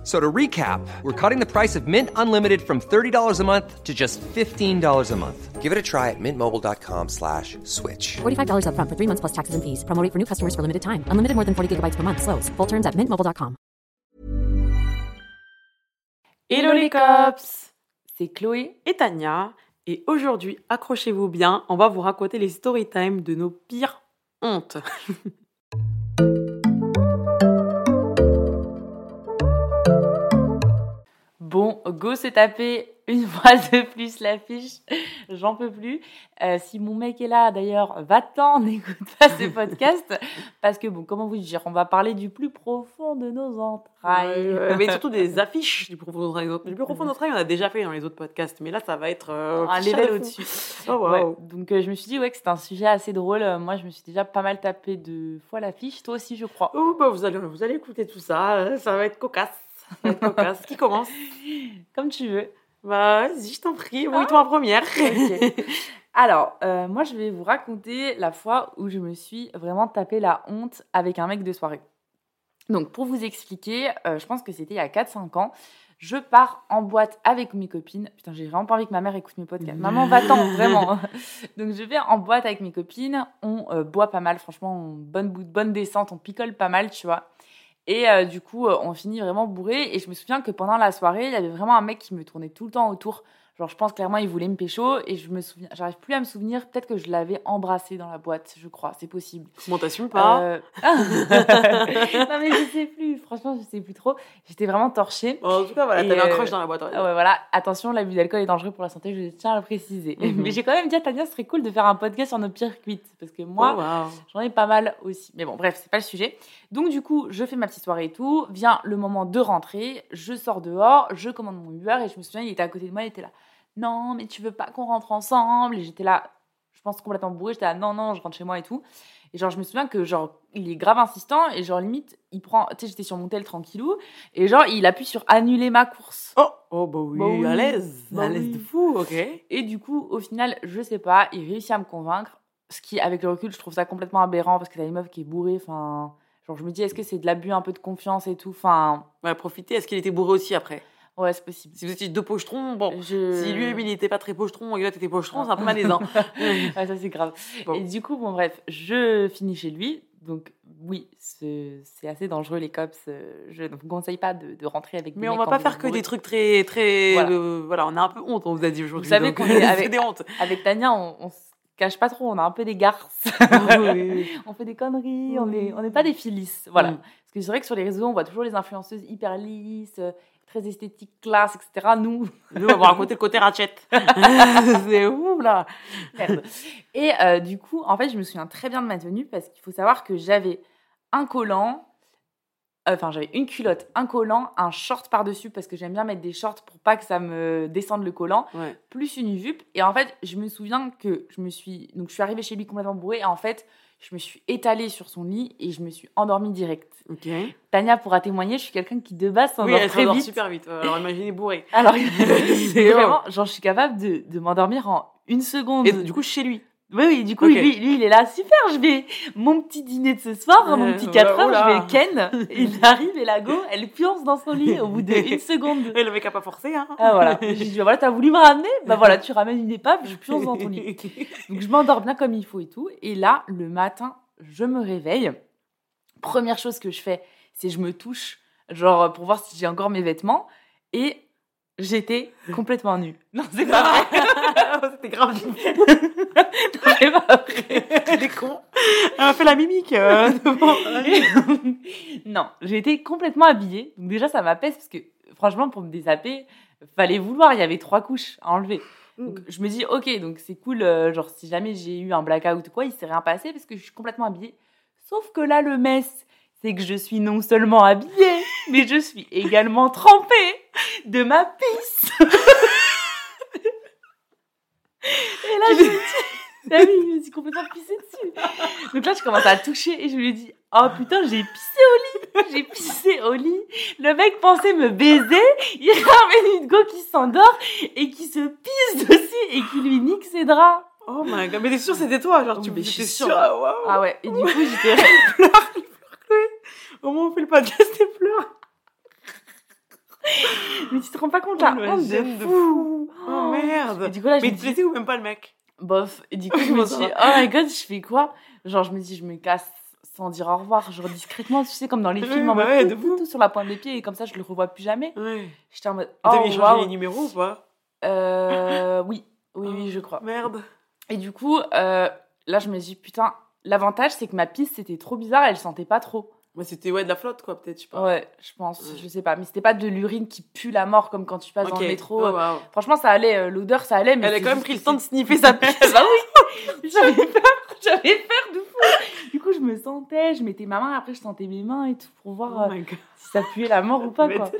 F- So to recap, we're cutting the price of Mint Unlimited from $30 a month to just $15 a month. Give it a try at mintmobile.com slash switch. $45 upfront for three months plus taxes and fees. Promo rate for new customers for limited time. Unlimited more than 40 gigabytes per month. Slows. Full terms at mintmobile.com. Hello les cops C'est Chloé et Tania et aujourd'hui, accrochez-vous bien, on va vous raconter les story time de nos pires hontes. Bon, go se taper une fois de plus l'affiche, j'en peux plus. Euh, si mon mec est là, d'ailleurs, va-t'en, n'écoute pas ce podcast, parce que bon, comment vous dire, on va parler du plus profond de nos entrailles. mais surtout des affiches du plus profond de Du plus profond de notre œil, on a déjà fait dans les autres podcasts, mais là, ça va être euh, un level au-dessus. Oh, wow. Ouais, donc euh, je me suis dit ouais que c'était un sujet assez drôle. Moi, je me suis déjà pas mal tapé deux fois l'affiche. Toi aussi, je crois. Oh, bah, vous, allez, vous allez écouter tout ça, ça va être cocasse. Cocasse. Qui commence Comme tu veux. Bah, vas-y, je t'en prie, mouille-toi en première. Alors, euh, moi, je vais vous raconter la fois où je me suis vraiment tapé la honte avec un mec de soirée. Donc, pour vous expliquer, euh, je pense que c'était il y a 4-5 ans. Je pars en boîte avec mes copines. Putain, j'ai vraiment pas envie que ma mère écoute mes podcasts. Maman, va-t'en, vraiment. Donc, je vais en boîte avec mes copines. On euh, boit pas mal, franchement, on, bonne, bonne descente, on picole pas mal, tu vois. Et euh, du coup, euh, on finit vraiment bourré. Et je me souviens que pendant la soirée, il y avait vraiment un mec qui me tournait tout le temps autour. Genre, je pense clairement, il voulait me pécho. Et je me souviens, j'arrive plus à me souvenir. Peut-être que je l'avais embrassé dans la boîte, je crois. C'est possible. Comment t'assumes pas? Euh, non, mais je sais plus. Franchement, je sais plus trop. J'étais vraiment torchée. Bon, En tout cas, voilà, t'avais un euh, crush dans la boîte. ouais. Ah ouais, voilà, attention, l'abus d'alcool est dangereux pour la santé, je tiens à le préciser. Mhm. Mais j'ai quand même dit à Tania, ce serait cool de faire un podcast sur nos pires cuites. Parce que moi, Oh, wow. J'en ai pas mal aussi. Mais bon, bref, c'est pas le sujet. Donc, du coup, je fais ma petite soirée et tout. Vient le moment de rentrer. Je sors dehors. Je commande mon Uber. Et je me souviens, il était à côté de moi. Il était là. Non, mais tu veux pas qu'on rentre ensemble Et j'étais là, je pense complètement bourrée. J'étais là, non, non, je rentre chez moi et tout. Et genre, je me souviens que, genre, il est grave insistant. Et genre, limite, il prend. Tu sais, j'étais sur mon tel tranquillou. Et genre, il appuie sur annuler ma course. Oh, oh, bah oui, Bah oui. à l'aise. Bah à l'aise oui. de fou, ok. Et du coup, au final, je sais pas, il réussit à me convaincre. Ce qui, avec le recul, je trouve ça complètement aberrant parce que t'as une meuf qui est bourrée. Enfin, genre, je me dis, est-ce que c'est de l'abus un peu de confiance et tout Enfin, Ouais, profitez. Est-ce qu'il était bourré aussi après? Ouais, c'est possible. Si vous étiez deux pochetrons, bon. Je... Si lui, il n'était pas très pochetron et là, t'étais pochetron, c'est un peu malaisant. ouais, ça c'est grave. Bon. Et du coup, bon, bref, je finis chez lui. Donc, oui, c'est assez dangereux, les cops. euh, Je ne vous conseille pas de, de rentrer avec des Mais on mecs va pas vous faire que des trucs très, très, Voilà. euh, voilà, on a un peu honte, on vous a dit aujourd'hui. savez donc, qu'on est avec- des hontes. Avec Tania, on, on se cache pas trop. On a un peu des garces. Oui, on fait des conneries. On n'est on n'est pas des filisses. Voilà. Mm. Parce que c'est vrai que sur les réseaux, on voit toujours les influenceuses hyper lisses, euh, très esthétiques, classe, etc. Nous, Nous, on va raconter le côté ratchet. c'est ouf, là. merde. Et euh, du coup, en fait, je me souviens très bien de ma tenue parce qu'il faut savoir que j'avais un collant, euh, enfin, j'avais une culotte, un collant, un short par-dessus parce que j'aime bien mettre des shorts pour pas que ça me descende le collant, Ouais. plus une jupe. Et en fait, je me souviens que je me suis. Donc, je suis arrivée chez lui complètement bourrée et en fait, je me suis étalée sur son lit et je me suis endormie direct. Ok. Tania pourra témoigner, je suis quelqu'un qui de base Oui, s'endort elle très vite. super vite. Alors imaginez bourré. Alors, C'est vraiment, genre, je suis capable de, de m'endormir en une seconde. Et du coup, chez lui. Oui, oui, du coup, lui, lui, il est là, super, je vais, mon petit dîner de ce soir, mon Euh, petit 4 voilà, heures, oula. je vais ken. Il arrive et la go, elle pionce dans son lit au bout d'une seconde. Elle avait qu'à pas forcer, hein. Ah voilà, j'ai dit, voilà, t'as voulu me ramener? Bah voilà, tu ramènes une épave, je pionce dans ton lit. Donc je m'endors bien comme il faut et tout. Et là, le matin, je me réveille. Première chose que je fais, c'est je me touche, genre pour voir si j'ai encore mes vêtements. Et j'étais complètement nue. Non, c'est pas vrai. C'était grave. c'est pas vrai. Elle est con. Elle a fait la mimique. euh, devant- non, été complètement habillée. Donc déjà, ça m'apaise parce que franchement, pour me désapper, fallait vouloir. Il y avait trois couches à enlever. Donc je me dis, ok, donc c'est cool. euh, genre, si jamais j'ai eu un blackout ou quoi, il s'est rien passé parce que je suis complètement habillée. Sauf que là, le mess, c'est que je suis non seulement habillée, mais je suis également trempée de ma pisse. Et là, je me dis, Ah oui, je me suis complètement pissée dessus. Donc là, je commence à toucher et je lui dis Oh putain, j'ai pissé au lit J'ai pissé au lit Le mec pensait me baiser, il ramène une go qui s'endort et qui se pisse dessus et qui lui nique ses draps. Oh my god, mais t'es sûre c'était toi, genre tu suis sûre? sûre. Ah. Ah ouais, et du coup, j'étais. Au moins on fait le podcast et pleure. Mais tu te rends pas compte la Oh, honte de fou Oh merde. Et du coup, là, je Mais te dis, ou même pas le mec? Bof. Et du coup, je me dis, oh my god, je fais quoi? Genre, je me dis, je me casse sans dire au revoir, genre discrètement, tu sais, comme dans les films, en bah mode ouais, tout, sur la pointe des pieds, et comme ça, je le revois plus jamais. Ouais. J'étais en mode, T'avais oh, échangé waouh. les numéros ou pas? Euh, oui, oui, oui, je crois. Merde. Et du coup, euh, là, je me dis, putain, l'avantage, c'est que ma piste, c'était trop bizarre, elle sentait pas trop. Bah, c'était ouais, de la flotte, quoi, peut-être, je sais pas. Ouais, je pense, Ouais. je sais pas. Mais c'était pas de l'urine qui pue la mort, comme quand tu passes dans le métro. Oh. Franchement, ça allait, euh, l'odeur, ça allait. Mais Elle a quand même pris le temps de sniffer sa piste. bah oui, j'avais peur, j'avais peur de fou. Du coup, je me sentais, je mettais ma main, après je sentais mes mains et tout pour voir Oh euh, si ça puait la mort ou pas quoi.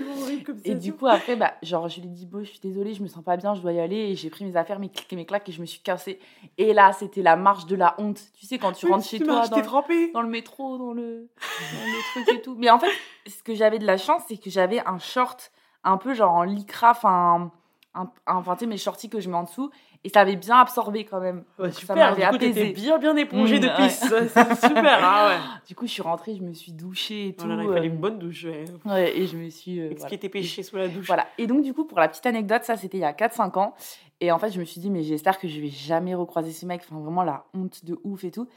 comme Et du coup, après, bah, genre, je lui ai dit, bon, je suis désolée, je me sens pas bien, je dois y aller. Et j'ai pris mes affaires, mes clics et mes claques et je me suis cassée. Et là, c'était la marche de la honte. Tu sais, quand tu Oui, rentres chez toi dans, le métro, dans le, dans le truc et tout. Mais en fait, ce que j'avais de la chance, c'est que j'avais un short un peu genre en lycra, enfin, un, un- enfin, tu sais, mes shorties que je mets en dessous. Et ça avait bien absorbé quand même. Ouais, Donc, ça super, m'avait apaisé. bien, bien épongée Mmh, de pisse. Ouais, c'est super, ah ouais. Du coup, je suis rentrée, je me suis douchée et tout. Là il euh, fallait une bonne douche, ouais. et je me suis. euh, voilà. tes péchés sous la douche. Voilà. Et donc, du coup, pour la petite anecdote, ça, c'était il y a 4-5 ans. Et en fait, je me suis dit, mais j'espère que je vais jamais recroiser ce mec. Enfin, vraiment, la honte de ouf et tout.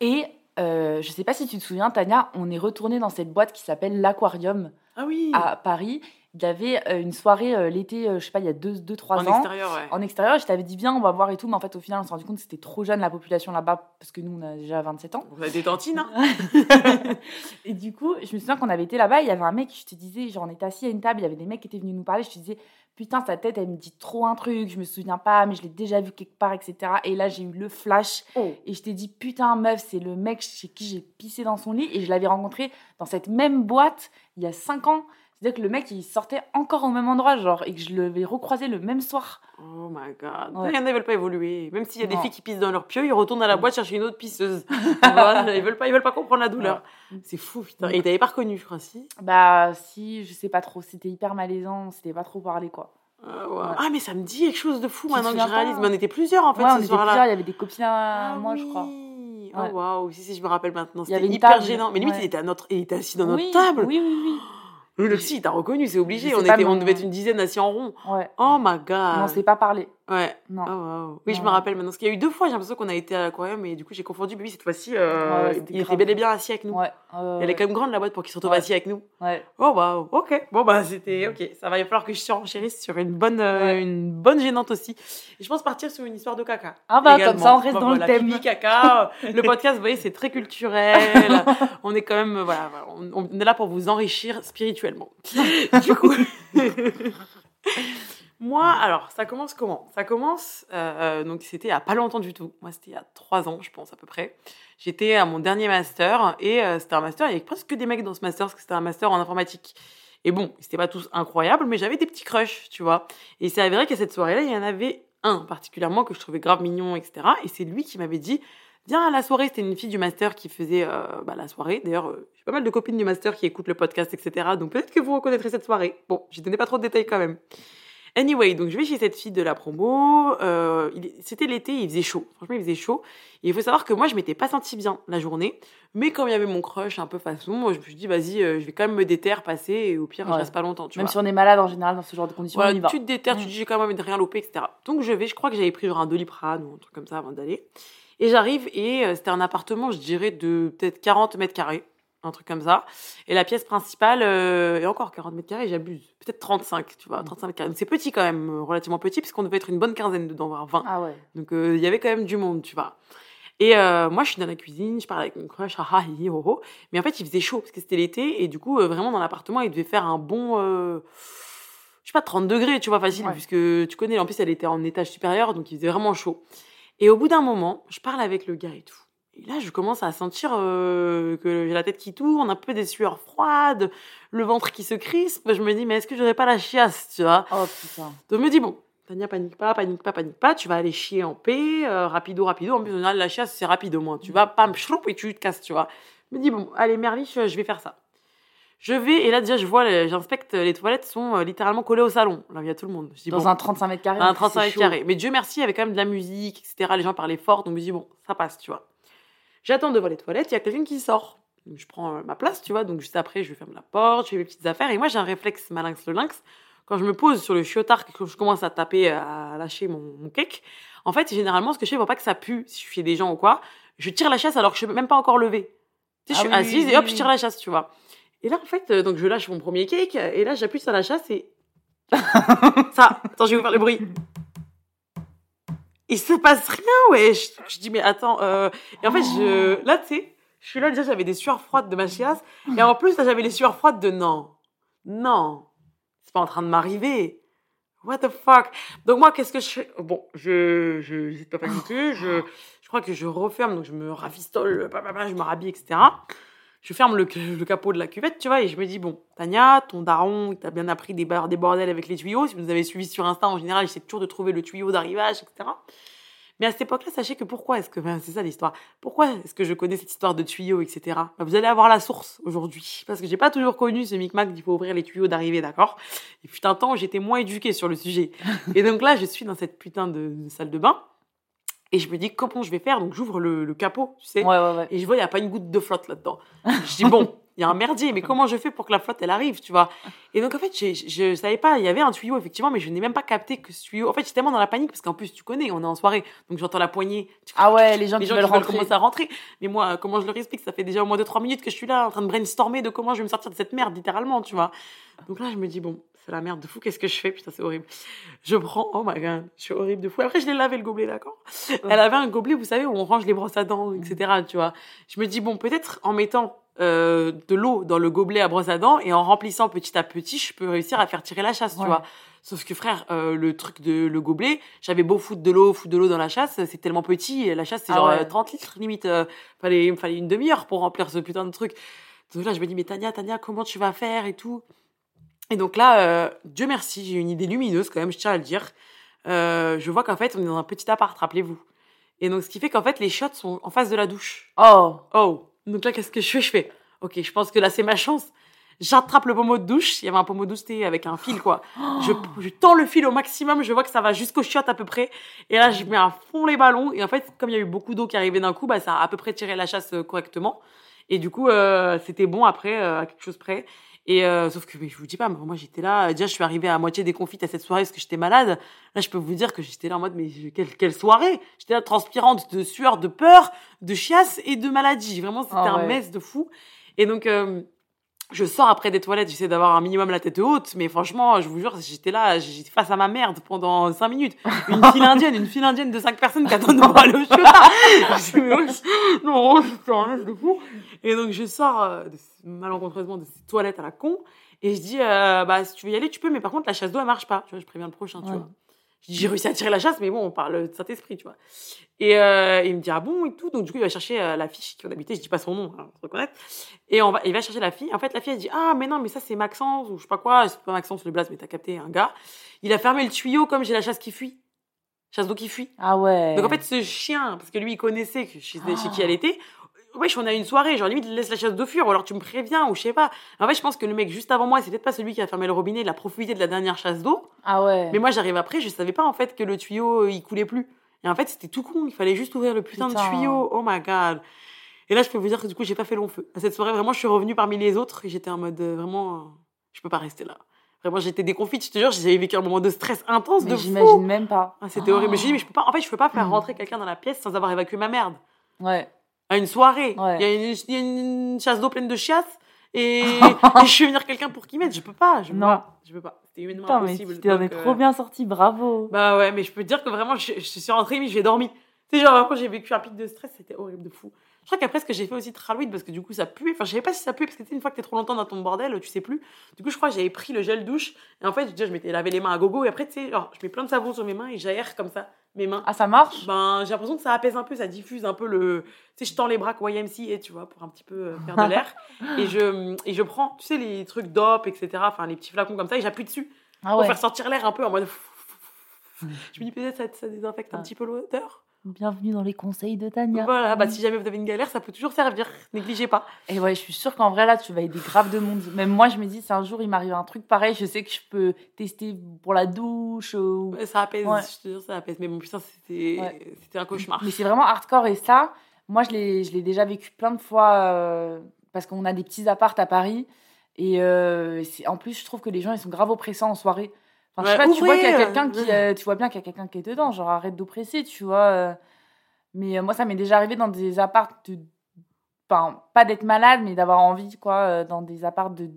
Et euh, je sais pas si tu te souviens, Tania, on est retourné dans cette boîte qui s'appelle l'Aquarium Ah oui. à Paris. Il y avait euh, une soirée euh, l'été, euh, je sais pas, il y a 2-3 en ans. extérieur, ouais. En extérieur, je t'avais dit, viens, on va voir et tout. Mais en fait, au final, on s'est rendu compte que c'était trop jeune la population là-bas, parce que nous, on a déjà 27 ans. On a des tantines, hein. et du coup, je me souviens qu'on avait été là-bas, il y avait un mec, je te disais, genre on était assis à une table, il y avait des mecs qui étaient venus nous parler, je te disais, putain, sa tête, elle me dit trop un truc, je me souviens pas, mais je l'ai déjà vu quelque part, etc. Et là, j'ai eu le flash, Oh. et je t'ai dit, putain, meuf, c'est le mec chez qui j'ai pissé dans son lit, et je l'avais rencontré dans cette même boîte il y a 5 ans. C'est-à-dire que le mec, il sortait encore au même endroit, genre, et que je l'avais recroisé le même soir. Oh my god. Ouais. Il y en a, ils veulent pas évoluer. Même s'il y a des filles qui pissent dans leur pieu, ils retournent à la boîte chercher une autre pisseuse. voilà, ils veulent pas, ils veulent pas comprendre la douleur. C'est fou, putain. Et t'avais pas reconnu, je crois, si? Bah, si, je sais pas trop, c'était hyper malaisant, c'était pas trop parlé, quoi. Ah, ouais. Ouais. Ah, mais ça me dit quelque chose de fou Tu maintenant que je pas réalise. Mais on était plusieurs, en fait, ouais, on ce était soir-là. plusieurs, il y avait des copines à Ah moi, je crois. oui. Ouais. Oh waouh, si, si, je me rappelle maintenant. Y C'était hyper table, gênant. Mais limite, ouais. il était, à notre... il était assis dans oui, notre table. Oui, oui, Le, le psy, il t'a reconnu, c'est obligé. On, était, on devait être une dizaine assis en rond. Ouais. Oh my god. on s'est pas parlé. Ouais. Non. Oh, wow. Oui, je me rappelle maintenant. Parce qu'il y a eu deux fois, j'ai l'impression qu'on a été à l'aquarium et du coup, j'ai confondu. Mais oui, cette fois-ci, euh, Ouais, il était bel et bien assis avec nous. Ouais. euh, Elle est quand même grande la boîte pour qu'il se retrouve assis avec nous. ouais. Oh waouh, ok. Bon bah c'était ok. Ça va, il va falloir que je surenchérisse sur une bonne, euh, une bonne gênante aussi. Et je pense partir sur une histoire de caca. Ah bah, également. comme ça, on reste dans le thème. pipi, caca. le podcast, vous voyez, c'est très culturel. on est quand même, euh, voilà, voilà, on, on est là pour vous enrichir spirituellement. du coup. Moi, alors, ça commence comment? Ça commence, euh, donc c'était a pas longtemps du tout. Moi, c'était il y a trois ans, je pense, à peu près. J'étais à mon dernier master et euh, c'était un master, il y avait presque que des mecs dans ce master parce que c'était un master en informatique. Et bon, c'était pas tous incroyables, mais j'avais des petits crushs, tu vois. Et c'est avéré qu'à cette soirée-là, il y en avait un particulièrement que je trouvais grave mignon, etc. Et c'est lui qui m'avait dit Viens à la soirée. C'était une fille du master qui faisait euh, bah, la soirée. D'ailleurs, euh, j'ai pas mal de copines du master qui écoutent le podcast, etc. Donc peut-être que vous reconnaîtrez cette soirée. Bon, j'y donnais pas trop de détails quand même. Anyway, donc je vais chez cette fille de la promo. Euh, C'était l'été, il faisait chaud. Franchement, il faisait chaud. Et il faut savoir que moi, je m'étais pas sentie bien la journée. Mais comme il y avait mon crush un peu façon, moi, je me suis dit, vas-y, euh, je vais quand même me déterre, passer. Et au pire, je Ouais. reste pas longtemps, tu Même vois. si on est malade en général dans ce genre de conditions, Voilà, on y va. tu te déterres, tu Mm. te dis j'ai quand même envie de rien louper, etc. Donc je vais, je crois que j'avais pris genre un doliprane ou un truc comme ça avant d'aller. Et j'arrive et euh, c'était un appartement, je dirais, de peut-être 40 mètres carrés, un truc comme ça. Et la pièce principale, euh, et encore 40 mètres carrés, j'abuse, peut-être 35, tu vois, 35 mètres carrés. Donc c'est petit quand même, euh, relativement petit, puisqu'on devait être une bonne quinzaine dedans, voire 20. Ah ouais. Donc euh, il y avait quand même du monde, tu vois. Et euh, moi, je suis dans la cuisine, je parle avec mon crush, ah ah, hi, ho, ho. Mais en fait, il faisait chaud parce que c'était l'été et du coup, euh, vraiment dans l'appartement, il devait faire un bon, euh, je sais pas, 30 degrés, tu vois, facile, Ouais. puisque tu connais, en plus, elle était en étage supérieur, donc il faisait vraiment chaud. Et au bout d'un moment, je parle avec le gars et tout. Et là, je commence à sentir euh, que j'ai la tête qui tourne, un peu des sueurs froides, le ventre qui se crispe. Je me dis, mais est-ce que j'aurais pas la chiasse, tu vois? Oh putain. donc je me dis, bon, Tania, panique pas, panique pas, panique pas, tu vas aller chier en paix, euh, rapido, rapido. En plus, on a la chasse, c'est rapide au moins. Tu vas, pam, chloup, et tu te casses, tu vois. Je me dis, bon, allez, Merlich, je vais faire ça. Je vais, et là, déjà, je vois, j'inspecte, les toilettes sont euh, littéralement collées au salon. Là, il y a tout le monde. Je dis, Dans bon, un 35 mètres carrés. un c'est 35 mètres carrés. Mais Dieu merci, il y avait quand même de la musique, etc. Les gens parlaient fort, donc je me dis, bon, ça passe, tu vois. J'attends devant les toilettes, il y a quelqu'un qui sort. Donc, je prends euh, ma place, tu vois, donc juste après, je ferme la porte, je fais mes petites affaires. Et moi, j'ai un réflexe malinx le lynx. Quand je me pose sur le chiotard, que je commence à taper, à lâcher mon, mon cake, en fait, généralement, ce que je fais pour pas que ça pue, si je fais des gens ou quoi, je tire la chasse alors que je suis même pas encore levée. Tu sais, Ah je suis oui, assise oui, et hop, je tire la chasse, tu vois. Et là, en fait, euh, donc je lâche mon premier cake, et là, j'appuie sur la chasse et. ça, attends, je vais vous faire le bruit. Il se passe rien, ouais. Je, dis, mais attends. euh, Et en fait, je. Là, tu sais, je suis là, déjà, j'avais des sueurs froides de ma chiasse. Et en plus, là, j'avais les sueurs froides de non. Non. C'est pas en train de m'arriver. What the fuck? Donc, moi, qu'est-ce que je fais? Bon, je. Je j'hésite pas paniquer. Je, je crois que je referme, donc je me rafistole, je me rhabille, etc. Je ferme le, le capot de la cuvette, tu vois, et je me dis, bon, Tania, ton daron, il t'a bien appris des, bar- des bordels avec les tuyaux. Si vous nous avez suivis sur Insta, en général, j'essaie toujours de trouver le tuyau d'arrivage, etc. Mais à cette époque-là, sachez que pourquoi est-ce que, ben, c'est ça l'histoire, pourquoi est-ce que je connais cette histoire de tuyaux, etc. Ben, vous allez avoir la source aujourd'hui. Parce que j'ai pas toujours connu ce micmac qu'il faut ouvrir les tuyaux d'arrivée, d'accord? Et fut un temps où j'étais moins éduquée sur le sujet. Et donc là, je suis dans cette putain de, de salle de bain. Et je me dis, comment je vais faire? Donc j'ouvre le, le capot, tu sais. Ouais, ouais, ouais. Et je vois, il n'y a pas une goutte de flotte là-dedans. Je dis, bon, il y a un merdier, mais comment je fais pour que la flotte, elle arrive, tu vois? Et donc, en fait, je, je, je savais pas, il y avait un tuyau, effectivement, mais je n'ai même pas capté que ce tuyau... En fait, j'étais tellement dans la panique, parce qu'en plus, tu connais, on est en soirée, donc j'entends la poignée. Ah ouais, les gens Les qui gens qui veulent rentrer. commencer à rentrer. Mais moi, comment je leur explique Ça fait déjà au moins 2-3 minutes que je suis là, en train de brainstormer de comment je vais me sortir de cette merde, littéralement, tu vois? Donc là, je me dis, bon, c'est la merde de fou, qu'est-ce que je fais? Putain, c'est horrible. Je prends, oh my god, je suis horrible de fou. Après, je l'ai lavé le gobelet, d'accord? Elle avait un gobelet, vous savez, où on range les brosses à dents, etc. Tu vois. Je me dis, bon, peut-être en mettant euh, de l'eau dans le gobelet à brosse à dents et en remplissant petit à petit, je peux réussir à faire tirer la chasse, Ouais. tu vois. Sauf que frère, euh, le truc de le gobelet, j'avais beau foutre de l'eau, foutre de l'eau dans la chasse, c'est tellement petit, et la chasse c'est Ah genre ouais. euh, 30 litres limite, euh, fallait, il me fallait une demi-heure pour remplir ce putain de truc. Donc là je me dis mais Tania, Tania, comment tu vas faire et tout? Et donc là, euh, Dieu merci, j'ai une idée lumineuse quand même, je tiens à le dire. Euh, je vois qu'en fait on est dans un petit appart, rappelez-vous. Et donc ce qui fait qu'en fait les chiottes sont en face de la douche. Oh, Oh, donc là, qu'est-ce que je fais? Je fais, ok, je pense que là, c'est ma chance. J'attrape le pommeau de douche. Il y avait un pommeau de douche avec un fil, quoi. Je, je tends le fil au maximum. Je vois que ça va jusqu'aux chiottes à peu près. Et là, je mets à fond les ballons. Et en fait, comme il y a eu beaucoup d'eau qui arrivait d'un coup, bah, ça a à peu près tiré la chasse euh, correctement. Et du coup, euh, c'était bon après, euh, à quelque chose près. Et euh, sauf que mais je vous dis pas, moi j'étais là. Déjà, je suis arrivée à moitié déconfite à cette soirée parce que j'étais malade. Là, je peux vous dire que j'étais là en mode, mais quelle, quelle soirée J'étais là transpirante de sueur, de peur, de chiasse et de maladie. Vraiment, c'était Ah un mess de fou. Et donc, euh, je sors après des toilettes, j'essaie d'avoir un minimum la tête haute, mais franchement, je vous jure, j'étais là, j'étais face à ma merde pendant cinq minutes. Une file indienne, une file indienne de cinq personnes qui attendent. Je dis, mais wesh, non, c'est un mess de fou. Et donc, je sors euh, de- malencontreusement de ces toilettes à la con, et je dis, euh, bah, si tu veux y aller, tu peux, mais par contre, la chasse d'eau, elle marche pas. Tu vois, je préviens le prochain, tu Ouais. vois. Je dis, j'ai réussi à tirer la chasse, mais bon, on parle de Saint-Esprit, tu vois. Et euh, il me dit, ah bon, et tout. Donc, du coup, il va chercher euh, la fille qui on habitait, je dis pas son nom, hein, pour se reconnaître. Et on va, il va chercher la fille. En fait, la fille, elle dit, ah, mais non, mais ça, c'est Maxence, ou je sais pas quoi, c'est pas Maxence le blaze, mais t'as capté, un gars. Il a fermé le tuyau comme j'ai la chasse qui fuit. Chasse d'eau qui fuit. ah ouais. Donc en fait, ce chien, parce que lui, il connaissait chez, chez qui elle était, wesh, on a une soirée, genre limite, laisse la chasse d'eau fuir, ou alors tu me préviens, ou je sais pas. En fait, je pense que le mec juste avant moi, c'est peut-être pas celui qui a fermé le robinet, il a profité de la dernière chasse d'eau. ah ouais. Mais moi, j'arrive après, je savais pas en fait que le tuyau, euh, il coulait plus. Et en fait, c'était tout con, il fallait juste ouvrir le putain, Putain. de tuyau. Oh my god. Et là, je peux vous dire que du coup, j'ai pas fait long feu. À cette soirée, vraiment, je suis revenue parmi les autres et j'étais en mode euh, vraiment, euh, je peux pas rester là. Vraiment, j'étais déconfite, je te jure, j'avais vécu un moment de stress intense, de mais fou. j'imagine même pas. Ah, c'était horrible. Je me suis dit, mais je peux pas, en fait, je peux pas faire Mm. rentrer quelqu'un dans la pièce sans avoir évacué ma merde. Ouais. À une soirée, Ouais. il y a une, il y a une chasse d'eau pleine de chiasses et, et je fais venir quelqu'un pour qu'il m'aide. Je peux pas, je peux Non. pas. Je peux pas. C'était humainement Putain, mais impossible. tu t'en es euh, trop bien sorti, bravo. Bah ouais, mais je peux te dire que vraiment, je, je suis rentrée, mais j'ai dormi. Tu sais, genre, vraiment, j'ai vécu un pic de stress, c'était horrible de fou. Je crois qu'après, ce que j'ai fait aussi de Halloween, parce que du coup, ça pue. Enfin, je savais pas si ça pue, parce que une fois que t'es trop longtemps dans ton bordel, tu sais plus. Du coup, je crois que j'avais pris le gel douche. Et en fait, déjà, je m'étais lavé les mains à gogo. Et après, tu sais, genre, je mets plein de savon sur mes mains et j'aère comme ça mes mains. Ah, ça marche? Ben, j'ai l'impression que ça apaise un peu, ça diffuse un peu le. Tu sais, je tends les bras YMC, et tu vois, pour un petit peu euh, faire de l'air. et, je, et je prends, tu sais, les trucs d'op, etc. Enfin, les petits flacons comme ça, et j'appuie dessus Ah pour ouais. faire sortir l'air un peu en mode. Je me dis peut-être ça, ça désinfecte un petit peu l'odeur. Bienvenue dans les conseils de Tania. Voilà, bah si jamais vous avez une galère, ça peut toujours servir. Négligez pas. Et ouais, je suis sûre qu'en vrai, là, tu vas aider grave de monde. Même moi, je me dis, si un jour il m'arrive un truc pareil, je sais que je peux tester pour la douche. Ou... Ça apaise, Ouais. je te jure, ça apaise. Mais bon, putain, c'était Ouais. un cauchemar. Mais c'est vraiment hardcore. Et ça, moi, je l'ai déjà vécu plein de fois euh, parce qu'on a des petits appartes à Paris. Et euh, en plus, je trouve que les gens, ils sont grave oppressants en soirée. Enfin, je sais pas, tu vois qu'il y a quelqu'un qui, euh. tu vois bien qu'il y a quelqu'un qui est dedans. Genre, arrête d'oppresser, tu vois. euh. Mais euh, moi, ça m'est déjà arrivé dans des appartes de... Enfin, pas d'être malade, mais d'avoir envie, quoi, dans des appartes de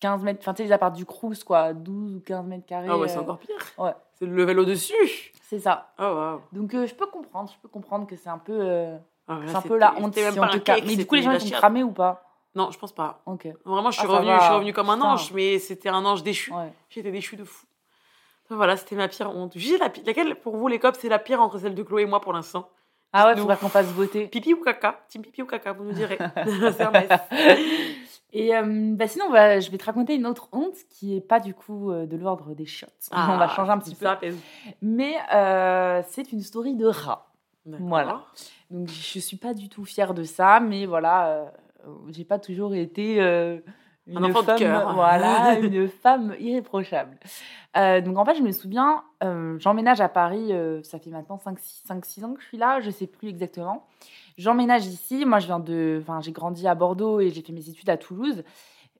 15 mètres... Enfin, tu sais, les appartes du Crous, quoi, 12 ou 15 mètres carrés. Ah ouais, c'est encore pire. ouais. C'est le level au-dessus. C'est ça. Oh waouh. Donc, euh, je peux comprendre, je peux comprendre que c'est un peu... euh, Ah, c'est un peu la honte même si on te un ca- cake, Mais du coup, les gens, ils sont cramés ou pas? Non, je pense pas. Ok. Vraiment, je suis Ah, revenue, va. je suis revenue comme un Putain. ange, mais c'était un ange déchu. Ouais. J'étais déchu de fou. Voilà, c'était ma pire honte. J'ai la laquelle pour vous les cops c'est la pire entre celle de Chloé et moi pour l'instant Ah ouais, Nous. faudrait qu'on fasse voter. Pipi ou caca? Team pipi ou caca, vous nous direz. c'est un mess. Et euh, bah sinon, je vais te raconter une autre honte qui est pas du coup euh, de l'ordre des shots. on va changer un petit peu. Ah, Ça. Mais euh, c'est une story de rat. Voilà. Donc je suis pas du tout fière de ça, mais voilà, j'ai pas toujours été une Un enfant de femme, cœur. voilà, une femme irréprochable. Euh, donc en fait, je me souviens, euh, j'emménage à Paris, euh, ça fait maintenant 5-6 ans que je suis là, je sais plus exactement. J'emménage ici, moi je viens de, enfin j'ai grandi à Bordeaux et j'ai fait mes études à Toulouse.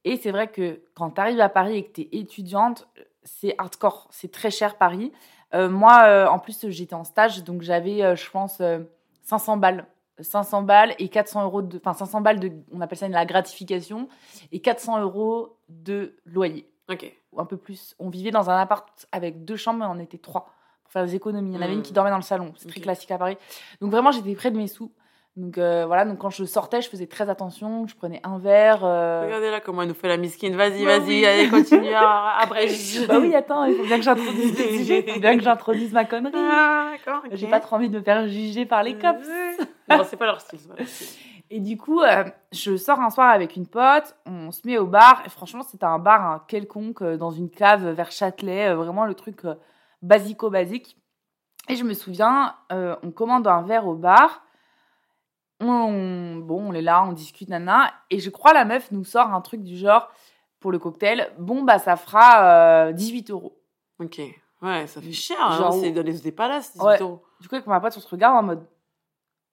Et c'est vrai que quand tu arrives à Paris et que tu es étudiante, c'est hardcore, c'est très cher Paris. Moi, en plus, j'étais en stage, donc j'avais, je pense, euh, 500 balles. 500 balles et 400 euros de. Enfin, 500 balles de. On appelle ça la gratification. Et 400 euros de loyer. Ok. Ou un peu plus. On vivait dans un appart avec deux chambres et on était trois pour faire des économies. Il y en avait Hmm. une qui dormait dans le salon. C'est très classique à Paris. Donc vraiment, j'étais près de mes sous. Donc euh, voilà, donc quand je sortais, je faisais très attention. Je prenais un verre. euh, Regardez là comment elle nous fait la miskine. Vas-y, Bah vas-y, oui. allez, continue à abrège. bah oui, attends, il faut bien que j'introduise le sujet. Il faut bien que j'introduise ma connerie. Ah, d'accord. ok. J'ai pas trop envie de me faire juger par les cops. non, c'est pas leur style. c'est pas leur style. Et du coup, euh, je sors un soir avec une pote, on se met au bar, et franchement, c'était un bar hein, quelconque, dans une cave vers Châtelet, vraiment le truc basico-basique. Et je me souviens, on commande un verre au bar, on, bon, on est là, on discute, nana, et je crois la meuf nous sort un truc du genre, pour le cocktail, bon, bah ça fera euh, 18 euros. Ok. Ouais, ça fait cher. Hein, Genre- c'est dans les palaces, 18 Ouais. euros. Du coup, avec ma pote, on se regarde en mode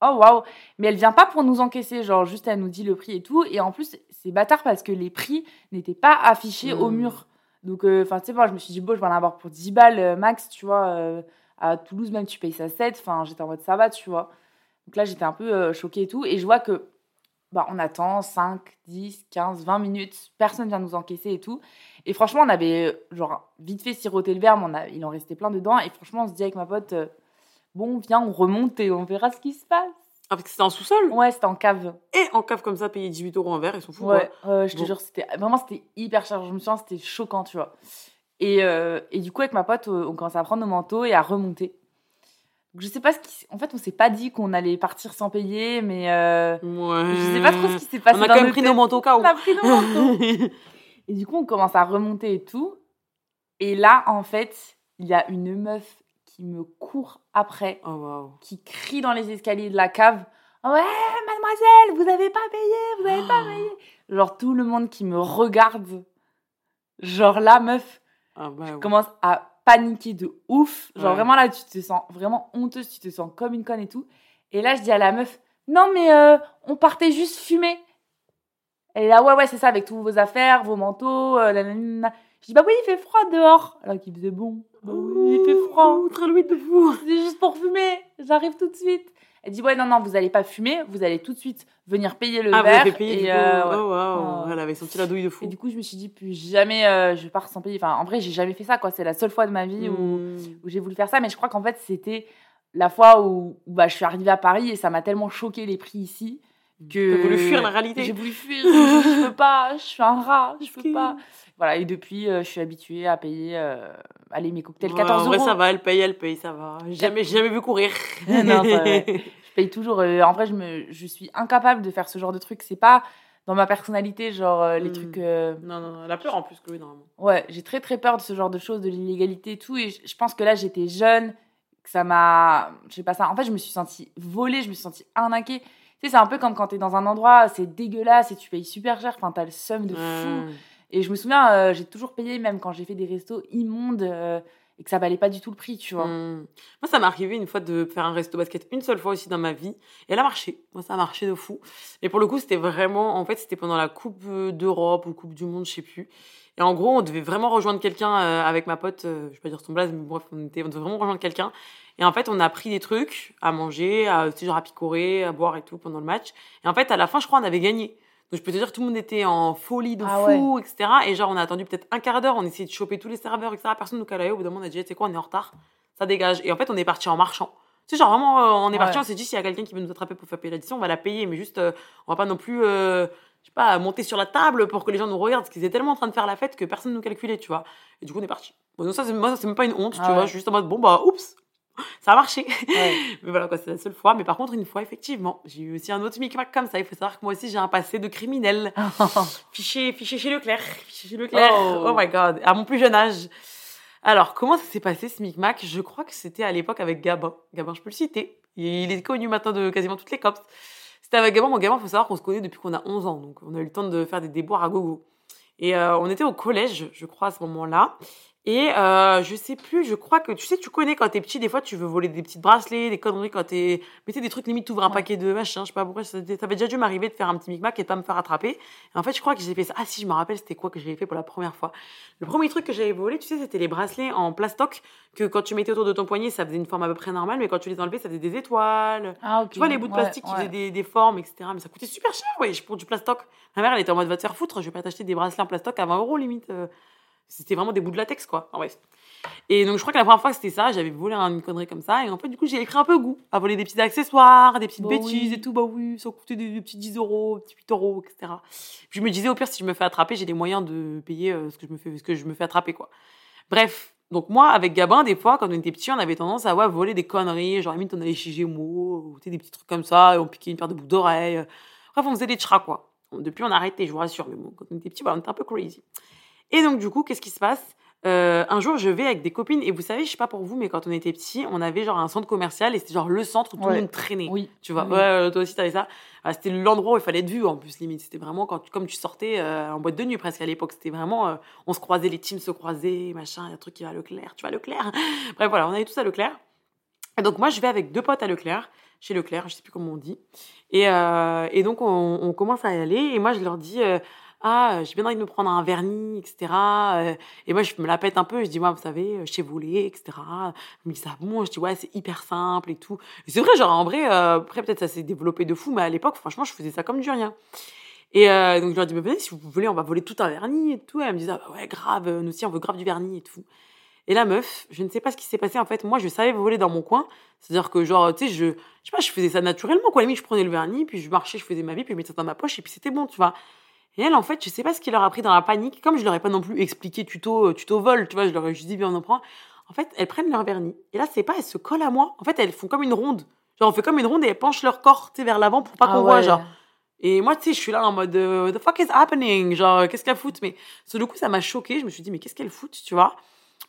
Oh waouh! Mais elle vient pas pour nous encaisser, genre juste elle nous dit le prix et tout. Et en plus, c'est bâtard parce que les prix n'étaient pas affichés au Mm. mur. Donc, euh, enfin, tu sais, moi, je me suis dit, bon, je vais en avoir pour 10 balles euh, max, tu vois. euh, à Toulouse, même, tu payes ça 7. Enfin, j'étais en mode ça va, tu vois. Donc là, j'étais un peu euh, choquée et tout. Et je vois que, bah, on attend 5, 10, 15, 20 minutes. Personne vient nous encaisser et tout. Et franchement, on avait, euh, genre, vite fait siroter le verre, mais on a, il en restait plein dedans. Et franchement, on se dit avec ma pote, euh, bon, viens, on remonte et on verra ce qui se passe. Ah, parce que c'était en sous-sol? Ouais, c'était en cave. Et en cave comme ça, payer 18 euros en verre, ils sont fous. Ouais, je te Bon. jure, c'était vraiment c'était hyper cher. Je me souviens, c'était choquant, tu vois. Et, euh, et du coup, avec ma pote, on commence à prendre nos manteaux et à remonter. Je sais pas ce qui. En fait, on s'est pas dit qu'on allait partir sans payer, mais euh. Ouais. je sais pas trop ce qui s'est passé. On a quand même pris nos manteaux au cas. On a pris nos manteaux. Et du coup, on commence à remonter et tout. Et là, en fait, il y a une meuf qui me court après, Oh, waouh. qui crie dans les escaliers de la cave Ouais, mademoiselle, vous avez pas payé, vous avez pas payé. Genre, tout le monde qui me regarde. Genre, là, meuf, Ah, bah, je ouais. commence à paniquer de ouf. Genre, Ouais. vraiment, là, tu te sens vraiment honteuse, tu te sens comme une conne et tout. Et là, je dis à la meuf Non, mais euh, on partait juste fumer. Elle est là, ouais, ouais, c'est ça, avec tous vos affaires, vos manteaux. euh, nanana. Je dis, bah oui, il fait froid dehors. Alors qu'il faisait bon. Bah oui, il fait froid. Ouh, très loin de vous. C'est juste pour fumer. J'arrive tout de suite. Elle dit, ouais, non, non, vous allez pas fumer. Vous allez tout de suite venir payer le Ah, vous verre. payé et, du coup. euh, ouais. Oh. Elle avait senti la douille de fou. Et du coup, je me suis dit, plus jamais euh, je pars sans payer. Enfin, en vrai, j'ai jamais fait ça, quoi. C'est la seule fois de ma vie où, Hmm. où j'ai voulu faire ça. Mais je crois qu'en fait, c'était la fois où, où, bah, je suis arrivée à Paris et ça m'a tellement choqué les prix ici que. Voulu fuir la réalité. J'ai voulu fuir. je peux pas. Je suis un rat. Je peux pas. Voilà. Et depuis, euh, je suis habituée à payer. euh, allez, mes cocktails Ouais, 14 en vrai, euros. ça va, elle paye, elle paye, ça va. Jamais, jamais vu courir. Non, ça va. Je paye toujours. euh, en vrai, je, me, je suis incapable de faire ce genre de truc. C'est pas dans ma personnalité, genre euh, les Mm. trucs. Non, non, non, elle a peur en plus, Chloé, normalement. Ouais, j'ai très très peur de ce genre de choses, de l'illégalité et tout. Et je, je pense que là, j'étais jeune, que ça m'a. Je sais pas ça. En fait, je me suis sentie volée, je me suis sentie arnaquée. Sais, c'est un peu comme quand t'es dans un endroit, c'est dégueulasse et tu payes super cher. Enfin, t'as le seum de fou. Ouais. Et je me souviens, euh, j'ai toujours payé, même quand j'ai fait des restos immondes euh, et que ça valait pas du tout le prix, tu vois. Hmm. Moi, ça m'est arrivé une fois de faire un resto basket une seule fois aussi dans ma vie. Et elle a marché. Moi, ça a marché de fou. Et pour le coup, c'était vraiment, en fait, c'était pendant la Coupe euh, d'Europe ou Coupe du Monde, je sais plus. Et en gros, on devait vraiment rejoindre quelqu'un euh, avec ma pote, euh, je vais pas dire son blaze, mais bref, on, était, on devait vraiment rejoindre quelqu'un. Et en fait, on a pris des trucs à manger, à, tu sais, genre à picorer, à boire et tout pendant le match. Et en fait, à la fin, je crois, on avait gagné. Donc, je peux te dire, tout le monde était en folie de Ah fou, etc. Et genre, on a attendu peut-être un quart d'heure, on essayait de choper tous les serveurs, etc. Personne nous calait. Au bout d'un moment, on a dit, tu sais quoi, on est en retard? Ça dégage. Et en fait, on est parti en marchant. Tu sais, genre vraiment, euh, on est parti, on s'est dit, s'il y a quelqu'un qui veut nous attraper pour faire payer l'addition, on va la payer, mais juste, euh, on va pas non plus, euh, je sais pas, monter sur la table pour que les gens nous regardent, parce qu'ils étaient tellement en train de faire la fête que personne nous calculait, tu vois. Et du coup, on est parti. Bon, donc ça, c'est, moi, ça, c'est même pas une honte, Ah tu vois. ouais. Je suis juste en mode, bon, bah, oups, ça a marché. Ouais. mais voilà, quoi, c'est la seule fois. Mais par contre, une fois, effectivement, j'ai eu aussi un autre micmac comme ça. Il faut savoir que moi aussi, j'ai un passé de criminel. Fiché, fiché chez Leclerc. Fiché chez Leclerc. Oh. Oh. my god. À mon plus jeune âge. Alors, comment ça s'est passé ce micmac? Je crois que c'était à l'époque avec Gabin. Gabin, je peux le citer. Il est connu maintenant de quasiment toutes les cops. C'était avec. Mon Gabin, faut savoir qu'on se connaît depuis qu'on a 11 ans. Donc, on a eu le temps de faire des déboires à gogo. Et euh, on était au collège, je crois, à ce moment-là. Et euh, je sais plus, je crois que tu sais, tu connais quand t'es petit, des fois tu veux voler des petites bracelets, des conneries quand t'es. Mettez des trucs limite, t'ouvres un Ouais. paquet de machin, je sais pas pourquoi, ça ça avait déjà dû m'arriver de faire un petit micmac et de pas me faire attraper. Et en fait, je crois que j'ai fait ça. Ah si, je me rappelle, c'était quoi que j'avais fait pour la première fois. Le premier truc que j'avais volé, tu sais, c'était les bracelets en plastoc que quand tu mettais autour de ton poignet, ça faisait une forme à peu près normale, mais quand tu les enlevais, ça faisait des étoiles. Ah, ok. Tu vois, les bouts de Ouais, plastique qui ouais. faisaient des, des formes, etc. Mais ça coûtait super cher, ouais, pour du plastoc. Ma mère, elle était en mode, va te faire foutre, je vais pas t'acheter des bracelets en plastoc à 20 euros limite. C'était vraiment des bouts de latex, quoi. Enfin, bref. Et donc, je crois que la première fois que c'était ça, j'avais volé une connerie comme ça. Et en fait, du coup, j'ai pris un peu goût à voler des petits accessoires, des petites Bah bêtises oui. et tout. Bah oui, ça coûtait des, des petits 10 euros, des petits 8 euros, etc. Puis je me disais, au pire, si je me fais attraper, j'ai les moyens de payer euh, ce, que je me fais, ce que je me fais attraper, quoi. Bref. Donc, moi, avec Gabin, des fois, quand on était petit, on avait tendance à ouais, voler des conneries. Genre, limite, on allait chez Gémeaux, ou des petits trucs comme ça, et on piquait une paire de boucles d'oreilles. Bref, on faisait des chats, quoi. Depuis, on a arrêté, je vous rassure. Mais bon, quand on était petit, voilà, on était un peu crazy. Et donc, du coup, qu'est-ce qui se passe? Euh, Un jour, je vais avec des copines, et vous savez, je sais pas pour vous, mais quand on était petit, on avait genre un centre commercial, et c'était genre le centre où tout Ouais. le monde traînait. Oui. Tu vois, Oui. ouais, toi aussi, t'avais ça. Ah, c'était l'endroit où il fallait être vu, en plus, limite. C'était vraiment quand, comme tu sortais euh, en boîte de nuit, presque à l'époque. C'était vraiment, euh, on se croisait, les teams se croisaient, machin, il y a un truc qui va à Leclerc, tu vas à Leclerc. Bref, voilà, on allait tous à Leclerc. Et donc, moi, je vais avec deux potes à Leclerc, chez Leclerc, je sais plus comment on dit. Et, et donc, on, on commence à y aller, et moi, je leur dis, ah, j'ai bien envie de me prendre un vernis, etc. Euh, Et moi, je me la pète un peu, je dis, moi, vous savez, euh, je sais voler, etc. Mais ça, bon, je dis, ouais, c'est hyper simple et tout. C'est vrai, genre, en vrai, euh, après, peut-être ça s'est développé de fou, mais à l'époque, franchement, je faisais ça comme du rien. Et euh, donc, je leur dis, bah, venez, si vous voulez, on va voler tout un vernis et tout. Et elle me disait, ah, bah ouais, grave, euh, nous aussi, on veut grave du vernis et tout. Et la meuf, je ne sais pas ce qui s'est passé. En fait, moi, je savais voler dans mon coin. C'est-à-dire que, genre, tu sais, je, je sais pas, je faisais ça naturellement, quoi. À la limite, je prenais le vernis, puis je marchais, je faisais ma vie, puis je mettais ça dans ma poche, et puis c'était bon, tu vois. Et elle, en fait, je sais pas ce qui leur a pris dans la panique. Comme je leur ai pas non plus expliqué tuto, euh, tuto vol, tu vois, je leur ai juste dit, viens, on en prend. En fait, elles prennent leur vernis. Et là, c'est pas, elles se collent à moi. En fait, elles font comme une ronde. Genre, on fait comme une ronde et elles penchent leur corps, tu sais, vers l'avant pour pas Ah qu'on voit, genre. Et moi, tu sais, je suis là en mode, euh, the fuck is happening? Genre, euh, qu'est-ce qu'elle fout? Mais, sur le coup, ça m'a choqué. Je me suis dit, mais qu'est-ce qu'elle fout, tu vois?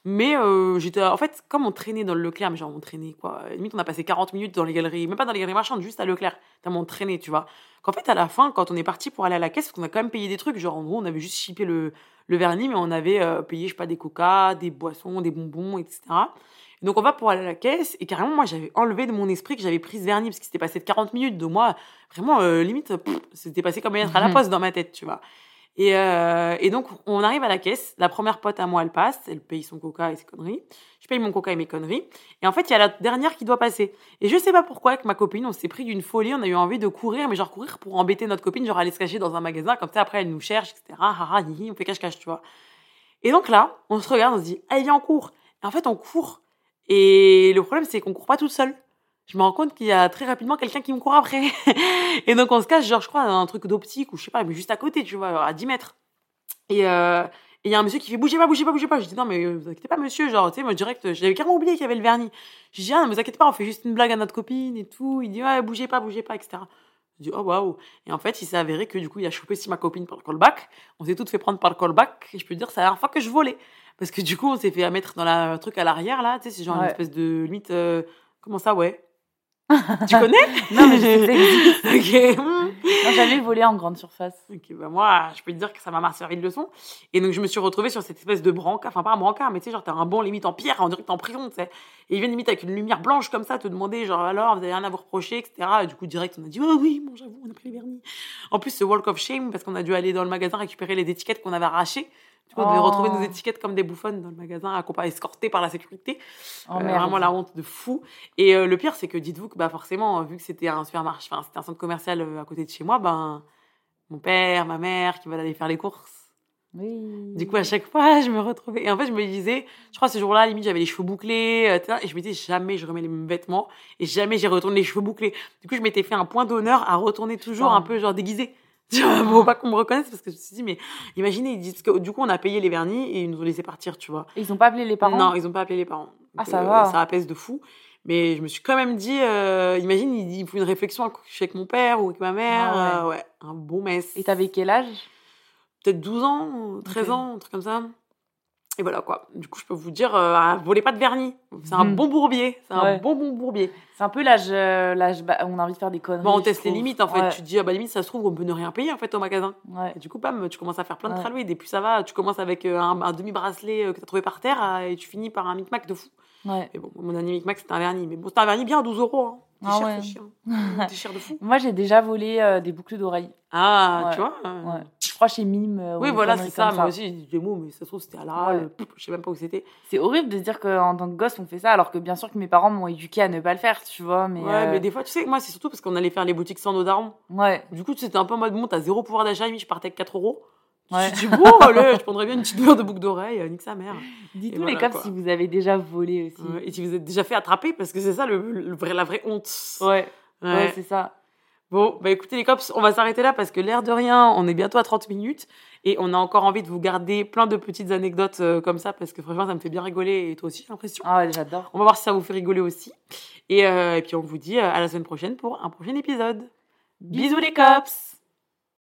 Mais euh, j'étais, en fait, comme on traînait dans le Leclerc, mais genre on traînait quoi. Limite, on a passé 40 minutes dans les galeries, même pas dans les galeries marchandes, juste à Leclerc. Tellement on traînait, tu vois. Qu'en fait, à la fin, quand on est parti pour aller à la caisse, parce qu'on a quand même payé des trucs, genre en gros, on avait juste chippé le, le vernis, mais on avait euh, payé, je sais pas, des coca, des boissons, des bonbons, etc. Et donc on va pour aller à la caisse, et carrément, moi, j'avais enlevé de mon esprit que j'avais pris ce vernis, parce qu'il s'était passé de 40 minutes, de moi, vraiment, euh, limite, c'était passé comme lettre à la poste dans ma tête, tu vois. Et, euh, et donc, on arrive à la caisse. La première pote à moi, elle passe. Elle paye son coca et ses conneries. Je paye mon coca et mes conneries. Et en fait, il y a la dernière qui doit passer. Et je sais pas pourquoi, avec ma copine, on s'est pris d'une folie. On a eu envie de courir, mais genre courir pour embêter notre copine, genre aller se cacher dans un magasin. Comme ça, après, elle nous cherche, etc. On fait cache-cache, tu vois. Et donc là, on se regarde, on se dit, allez, on court. Et en fait, on court. Et le problème, c'est qu'on court pas toute seule. Je me rends compte qu'il y a très rapidement quelqu'un qui me court après. et donc, on se cache, genre, je crois, dans un truc d'optique ou je sais pas, mais juste à côté, tu vois, à 10 mètres. Et euh, et il y a un monsieur qui fait bougez pas, bougez pas, bougez pas. Je dis non, mais euh, vous inquiétez pas, monsieur. Genre, tu sais, moi, direct, j'avais carrément oublié qu'il y avait le vernis. Je dis ah, non, mais vous inquiétez pas, on fait juste une blague à notre copine et tout. Il dit ouais, bougez pas, bougez pas, etc. Je dis, oh waouh. Et en fait, il s'est avéré que du coup, il a chopé aussi ma copine par le callback. On s'est toutes fait prendre par le callback. Et je peux te dire, c'est la dernière fois que je volais. Parce que du coup, on s'est fait mettre dans la, le truc à l'arrière, là. Tu sais, c'est genre une espèce de limite. euh, comment ça, ouais Tu connais? Non, mais je sais. Ok. Non, jamais volé en grande surface. Ok, bah moi, je peux te dire que ça m'a servi de leçon. Et donc, je me suis retrouvée sur cette espèce de brancard, enfin pas un brancard, mais tu sais, genre, t'as un banc limite en pierre, on dirait que t'es en prison, tu sais. Et ils viennent limite avec une lumière blanche comme ça, te demander, genre, alors, vous avez rien à vous reprocher, etc. Et du coup, direct, on a dit, oh oui, bon, j'avoue, on a pris les vernis. En plus, ce walk of shame, parce qu'on a dû aller dans le magasin récupérer les étiquettes qu'on avait arrachées. Du coup, on devait Oh. retrouver nos étiquettes comme des bouffonnes dans le magasin, escortées par la sécurité. Oh, Euh, vraiment la honte de fou. Et euh, le pire, c'est que dites-vous que bah, forcément, euh, vu que c'était un supermarché, enfin, c'était un centre commercial euh, à côté de chez moi, ben, mon père, ma mère qui veulent aller faire les courses. Oui. Du coup, à chaque fois, je me retrouvais. Et en fait, je me disais, je crois, ce jour-là, limite, j'avais les cheveux bouclés, etc. et je me disais, jamais je remets les mêmes vêtements, et jamais j'y retourne les cheveux bouclés. Du coup, je m'étais fait un point d'honneur à retourner toujours Putain. un peu, genre, déguisé. Faut pas qu'on me reconnaisse, parce que je me suis dit, mais imaginez, ils disent que du coup, on a payé les vernis et ils nous ont laissé partir, tu vois. Ils ont pas appelé les parents? Non, ils ont pas appelé les parents. Ah, ça euh, va. Ça apaise de fou. Mais je me suis quand même dit, euh, imagine, il, il faut une réflexion avec mon père ou avec ma mère. Ah euh, ouais, un bon mess. Et t'avais quel âge? Peut-être 12 ans, 13 Ok. ans, un truc comme ça. Et voilà quoi. Du coup, je peux vous dire, euh, volez pas de vernis. C'est un Mhm. bon bourbier. C'est un bon bon bourbier. C'est un peu l'âge, euh, l'âge, bah, on a envie de faire des conneries. Bon, on je teste les limites en fait. Ouais. Tu te dis, ah bah limite, ça se trouve, on peut ne rien payer en fait au magasin. Ouais. Et du coup, bam, tu commences à faire plein de tralouides. Et puis ça va, tu commences avec euh, un, un demi-bracelet euh, que tu as trouvé par terre et tu finis par un micmac de fou. Et bon, mon dernier micmac, c'était un vernis. Mais bon, c'était un vernis bien à 12 euros. Hein. T'es Ah ouais. de fou. Moi, j'ai déjà volé euh, des boucles d'oreilles. Ah, Ouais. tu vois euh, Ouais. Je crois chez Mime. euh, ou Oui, voilà, c'est ça. Moi aussi, j'ai dit des mots, mais ça se trouve, c'était à la. Pouf, Je sais même pas où c'était. C'est horrible de se dire qu'en tant que gosse, on fait ça, alors que bien sûr que mes parents m'ont éduqué à ne pas le faire, tu vois. Mais, ouais, euh, mais des fois, tu sais, moi, c'est surtout parce qu'on allait faire les boutiques sans nos darons. Ouais. Du coup, c'était un peu en mode, bon, t'as zéro pouvoir d'achat, je partais avec 4 euros. Ouais. Je me suis dit, bon, allez, je prendrais bien une petite paire de boucles d'oreilles, euh, nique sa mère. Dites-nous voilà, les cops si vous avez déjà volé aussi. Ouais, et si vous êtes déjà fait attraper, parce que c'est ça le, le vrai, la vraie honte. Ouais, Ouais. ouais, c'est ça. Bon, bah écoutez les cops, on va s'arrêter là parce que l'air de rien, on est bientôt à 30 minutes et on a encore envie de vous garder plein de petites anecdotes euh, comme ça parce que franchement ça me fait bien rigoler et toi aussi j'ai l'impression. Ah ouais, j'adore. On va voir si ça vous fait rigoler aussi. Et, euh, et puis on vous dit euh, à la semaine prochaine pour un prochain épisode. Bisous les cops